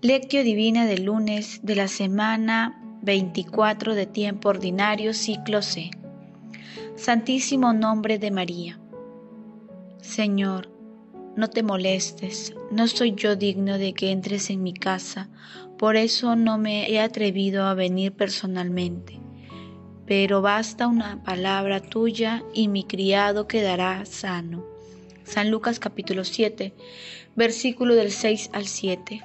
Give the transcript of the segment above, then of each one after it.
Lectio Divina del lunes de la semana 24 de tiempo ordinario, ciclo C. Santísimo nombre de María. Señor, no te molestes, no soy yo digno de que entres en mi casa, por eso no me he atrevido a venir personalmente. Pero basta una palabra tuya y mi criado quedará sano. San Lucas capítulo 7, versículo del 6 al 7.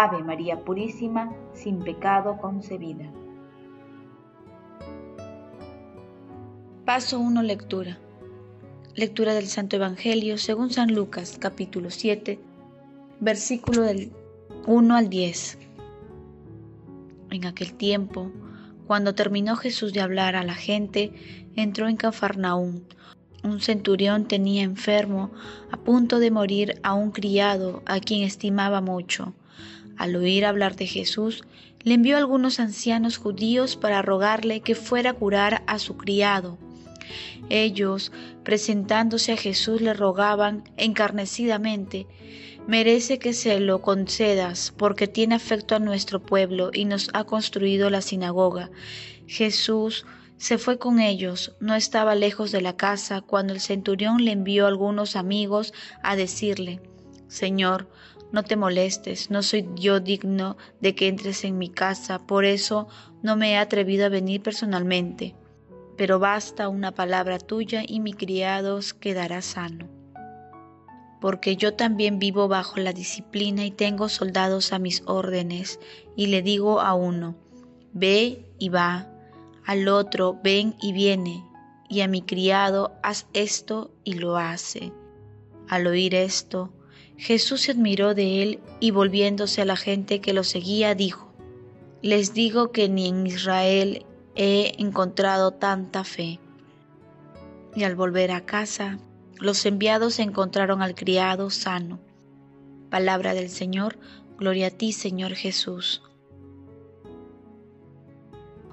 Ave María Purísima, sin pecado concebida. Paso 1. Lectura. Lectura del Santo Evangelio según San Lucas, capítulo 7, versículo del 1 al 10. En aquel tiempo, cuando terminó Jesús de hablar a la gente, entró en Cafarnaúm. Un centurión tenía enfermo, a punto de morir, a un criado a quien estimaba mucho al oír hablar de Jesús, le envió a algunos ancianos judíos para rogarle que fuera a curar a su criado. Ellos, presentándose a Jesús, le rogaban encarnecidamente, merece que se lo concedas, porque tiene afecto a nuestro pueblo y nos ha construido la sinagoga. Jesús se fue con ellos, no estaba lejos de la casa, cuando el centurión le envió a algunos amigos a decirle, Señor, no te molestes, no soy yo digno de que entres en mi casa, por eso no me he atrevido a venir personalmente. Pero basta una palabra tuya y mi criado quedará sano. Porque yo también vivo bajo la disciplina y tengo soldados a mis órdenes, y le digo a uno, ve y va, al otro, ven y viene, y a mi criado, haz esto y lo hace. Al oír esto, Jesús se admiró de él y volviéndose a la gente que lo seguía, dijo, Les digo que ni en Israel he encontrado tanta fe. Y al volver a casa, los enviados encontraron al criado sano. Palabra del Señor, gloria a ti Señor Jesús.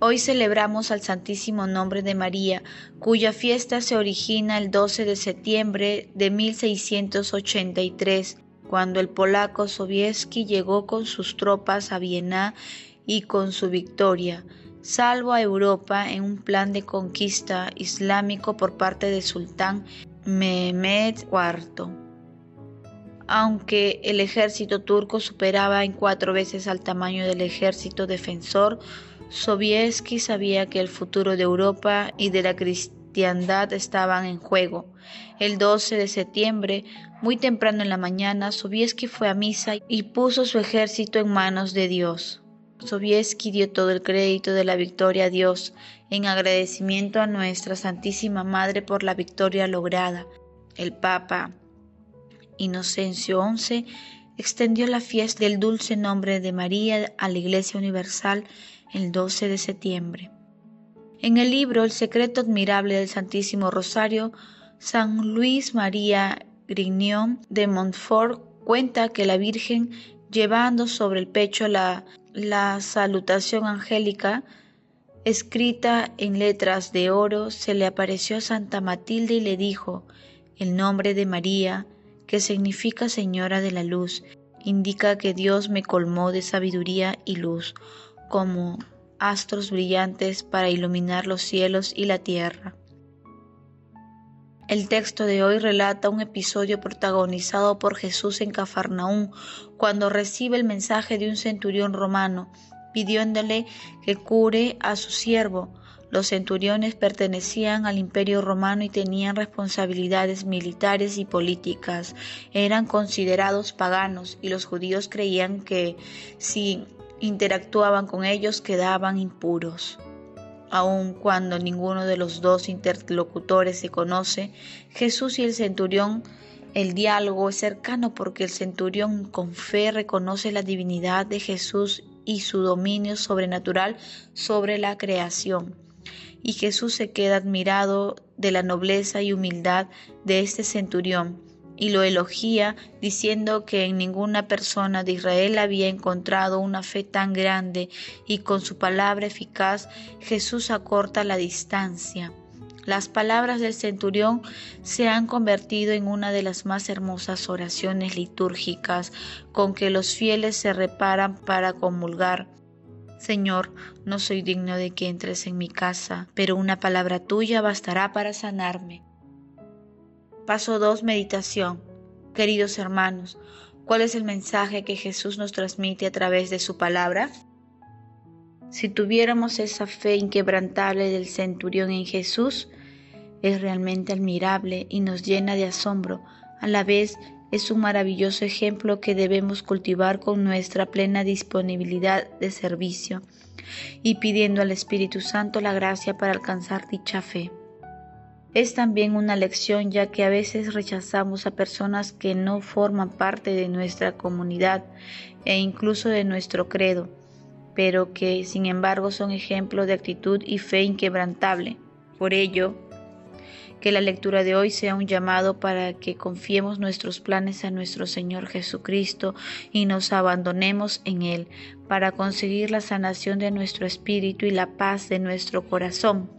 Hoy celebramos al Santísimo Nombre de María, cuya fiesta se origina el 12 de septiembre de 1683, cuando el polaco Sobieski llegó con sus tropas a Viena y con su victoria, salvo a Europa en un plan de conquista islámico por parte del sultán Mehmed IV. Aunque el ejército turco superaba en cuatro veces al tamaño del ejército defensor, Sobieski sabía que el futuro de Europa y de la cristiandad estaban en juego. El 12 de septiembre, muy temprano en la mañana, Sobieski fue a misa y puso su ejército en manos de Dios. Sobieski dio todo el crédito de la victoria a Dios en agradecimiento a nuestra Santísima Madre por la victoria lograda. El Papa Inocencio XI extendió la fiesta del dulce nombre de María a la Iglesia Universal el 12 de septiembre. En el libro El secreto admirable del Santísimo Rosario, San Luis María Grignion de Montfort cuenta que la Virgen, llevando sobre el pecho la, la salutación angélica, escrita en letras de oro, se le apareció a Santa Matilde y le dijo, el nombre de María, que significa Señora de la Luz, indica que Dios me colmó de sabiduría y luz como astros brillantes para iluminar los cielos y la tierra. El texto de hoy relata un episodio protagonizado por Jesús en Cafarnaún, cuando recibe el mensaje de un centurión romano pidiéndole que cure a su siervo. Los centuriones pertenecían al imperio romano y tenían responsabilidades militares y políticas. Eran considerados paganos y los judíos creían que si interactuaban con ellos quedaban impuros. Aun cuando ninguno de los dos interlocutores se conoce, Jesús y el centurión, el diálogo es cercano porque el centurión con fe reconoce la divinidad de Jesús y su dominio sobrenatural sobre la creación. Y Jesús se queda admirado de la nobleza y humildad de este centurión y lo elogia diciendo que en ninguna persona de Israel había encontrado una fe tan grande y con su palabra eficaz Jesús acorta la distancia. Las palabras del centurión se han convertido en una de las más hermosas oraciones litúrgicas con que los fieles se reparan para comulgar. Señor, no soy digno de que entres en mi casa, pero una palabra tuya bastará para sanarme. Paso 2. Meditación. Queridos hermanos, ¿cuál es el mensaje que Jesús nos transmite a través de su palabra? Si tuviéramos esa fe inquebrantable del centurión en Jesús, es realmente admirable y nos llena de asombro. A la vez es un maravilloso ejemplo que debemos cultivar con nuestra plena disponibilidad de servicio y pidiendo al Espíritu Santo la gracia para alcanzar dicha fe. Es también una lección ya que a veces rechazamos a personas que no forman parte de nuestra comunidad e incluso de nuestro credo, pero que sin embargo son ejemplo de actitud y fe inquebrantable. Por ello, que la lectura de hoy sea un llamado para que confiemos nuestros planes a nuestro Señor Jesucristo y nos abandonemos en Él para conseguir la sanación de nuestro espíritu y la paz de nuestro corazón.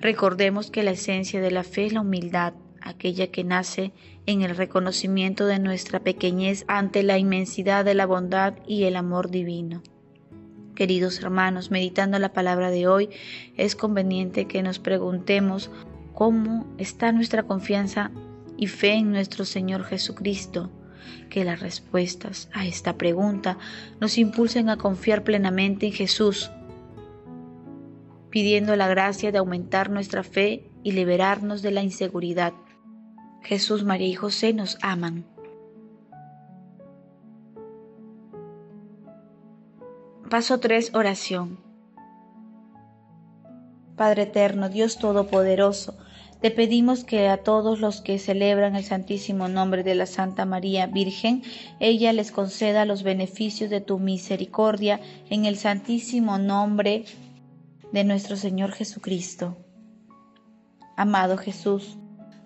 Recordemos que la esencia de la fe es la humildad, aquella que nace en el reconocimiento de nuestra pequeñez ante la inmensidad de la bondad y el amor divino. Queridos hermanos, meditando la palabra de hoy, es conveniente que nos preguntemos cómo está nuestra confianza y fe en nuestro Señor Jesucristo. Que las respuestas a esta pregunta nos impulsen a confiar plenamente en Jesús, pidiendo la gracia de aumentar nuestra fe y liberarnos de la inseguridad. Jesús, María y José nos aman. Paso 3. Oración. Padre eterno, Dios Todopoderoso, te pedimos que a todos los que celebran el santísimo nombre de la Santa María Virgen, ella les conceda los beneficios de tu misericordia en el santísimo nombre de nuestro Señor Jesucristo. Amado Jesús,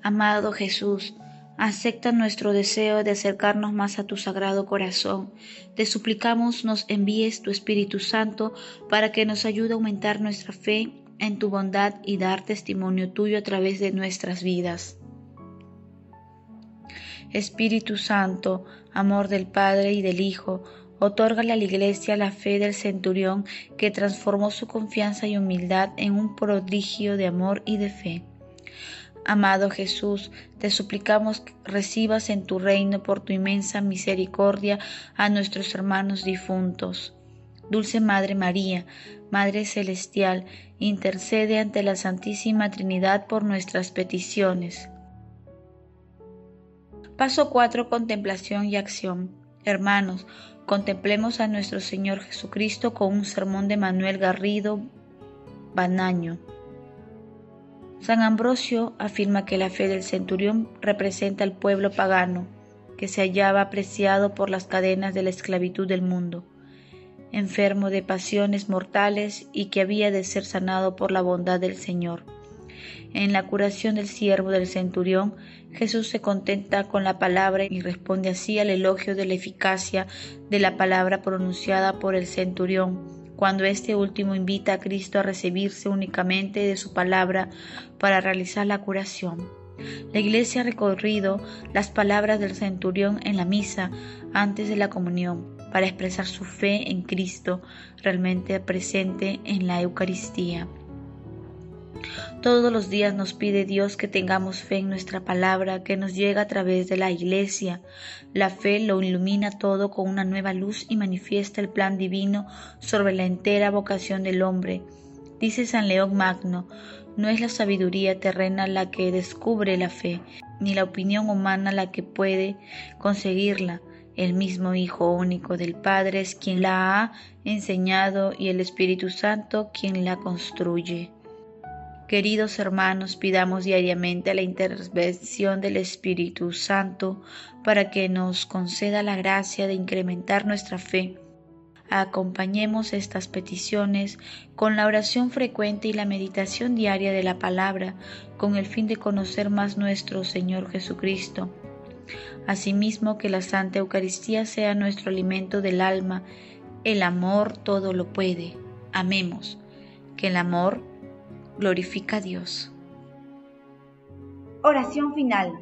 amado Jesús, acepta nuestro deseo de acercarnos más a tu sagrado corazón. Te suplicamos nos envíes tu Espíritu Santo para que nos ayude a aumentar nuestra fe en tu bondad y dar testimonio tuyo a través de nuestras vidas. Espíritu Santo, amor del Padre y del Hijo, Otórgale a la Iglesia la fe del centurión que transformó su confianza y humildad en un prodigio de amor y de fe. Amado Jesús, te suplicamos que recibas en tu reino por tu inmensa misericordia a nuestros hermanos difuntos. Dulce Madre María, Madre Celestial, intercede ante la Santísima Trinidad por nuestras peticiones. Paso 4. Contemplación y acción. Hermanos, contemplemos a nuestro Señor Jesucristo con un sermón de Manuel Garrido Banaño. San Ambrosio afirma que la fe del centurión representa al pueblo pagano, que se hallaba apreciado por las cadenas de la esclavitud del mundo, enfermo de pasiones mortales y que había de ser sanado por la bondad del Señor. En la curación del siervo del centurión, Jesús se contenta con la palabra y responde así al elogio de la eficacia de la palabra pronunciada por el centurión, cuando este último invita a Cristo a recibirse únicamente de su palabra para realizar la curación. La Iglesia ha recorrido las palabras del centurión en la misa antes de la comunión para expresar su fe en Cristo realmente presente en la Eucaristía. Todos los días nos pide Dios que tengamos fe en nuestra palabra que nos llega a través de la iglesia. La fe lo ilumina todo con una nueva luz y manifiesta el plan divino sobre la entera vocación del hombre. Dice San León Magno, no es la sabiduría terrena la que descubre la fe, ni la opinión humana la que puede conseguirla. El mismo Hijo único del Padre es quien la ha enseñado y el Espíritu Santo quien la construye. Queridos hermanos, pidamos diariamente la intervención del Espíritu Santo para que nos conceda la gracia de incrementar nuestra fe, Acompañemos estas peticiones con la oración frecuente y la meditación diaria de la palabra, con el fin de conocer más nuestro Señor Jesucristo. Asimismo, que la Santa Eucaristía sea nuestro alimento del alma. El amor todo lo puede. Amemos. Que el amor glorifica a Dios. Oración final.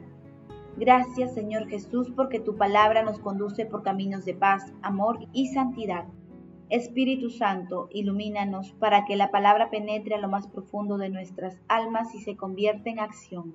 Gracias Señor Jesús porque tu palabra nos conduce por caminos de paz, amor y santidad. Espíritu Santo, ilumínanos para que la palabra penetre a lo más profundo de nuestras almas y se convierta en acción.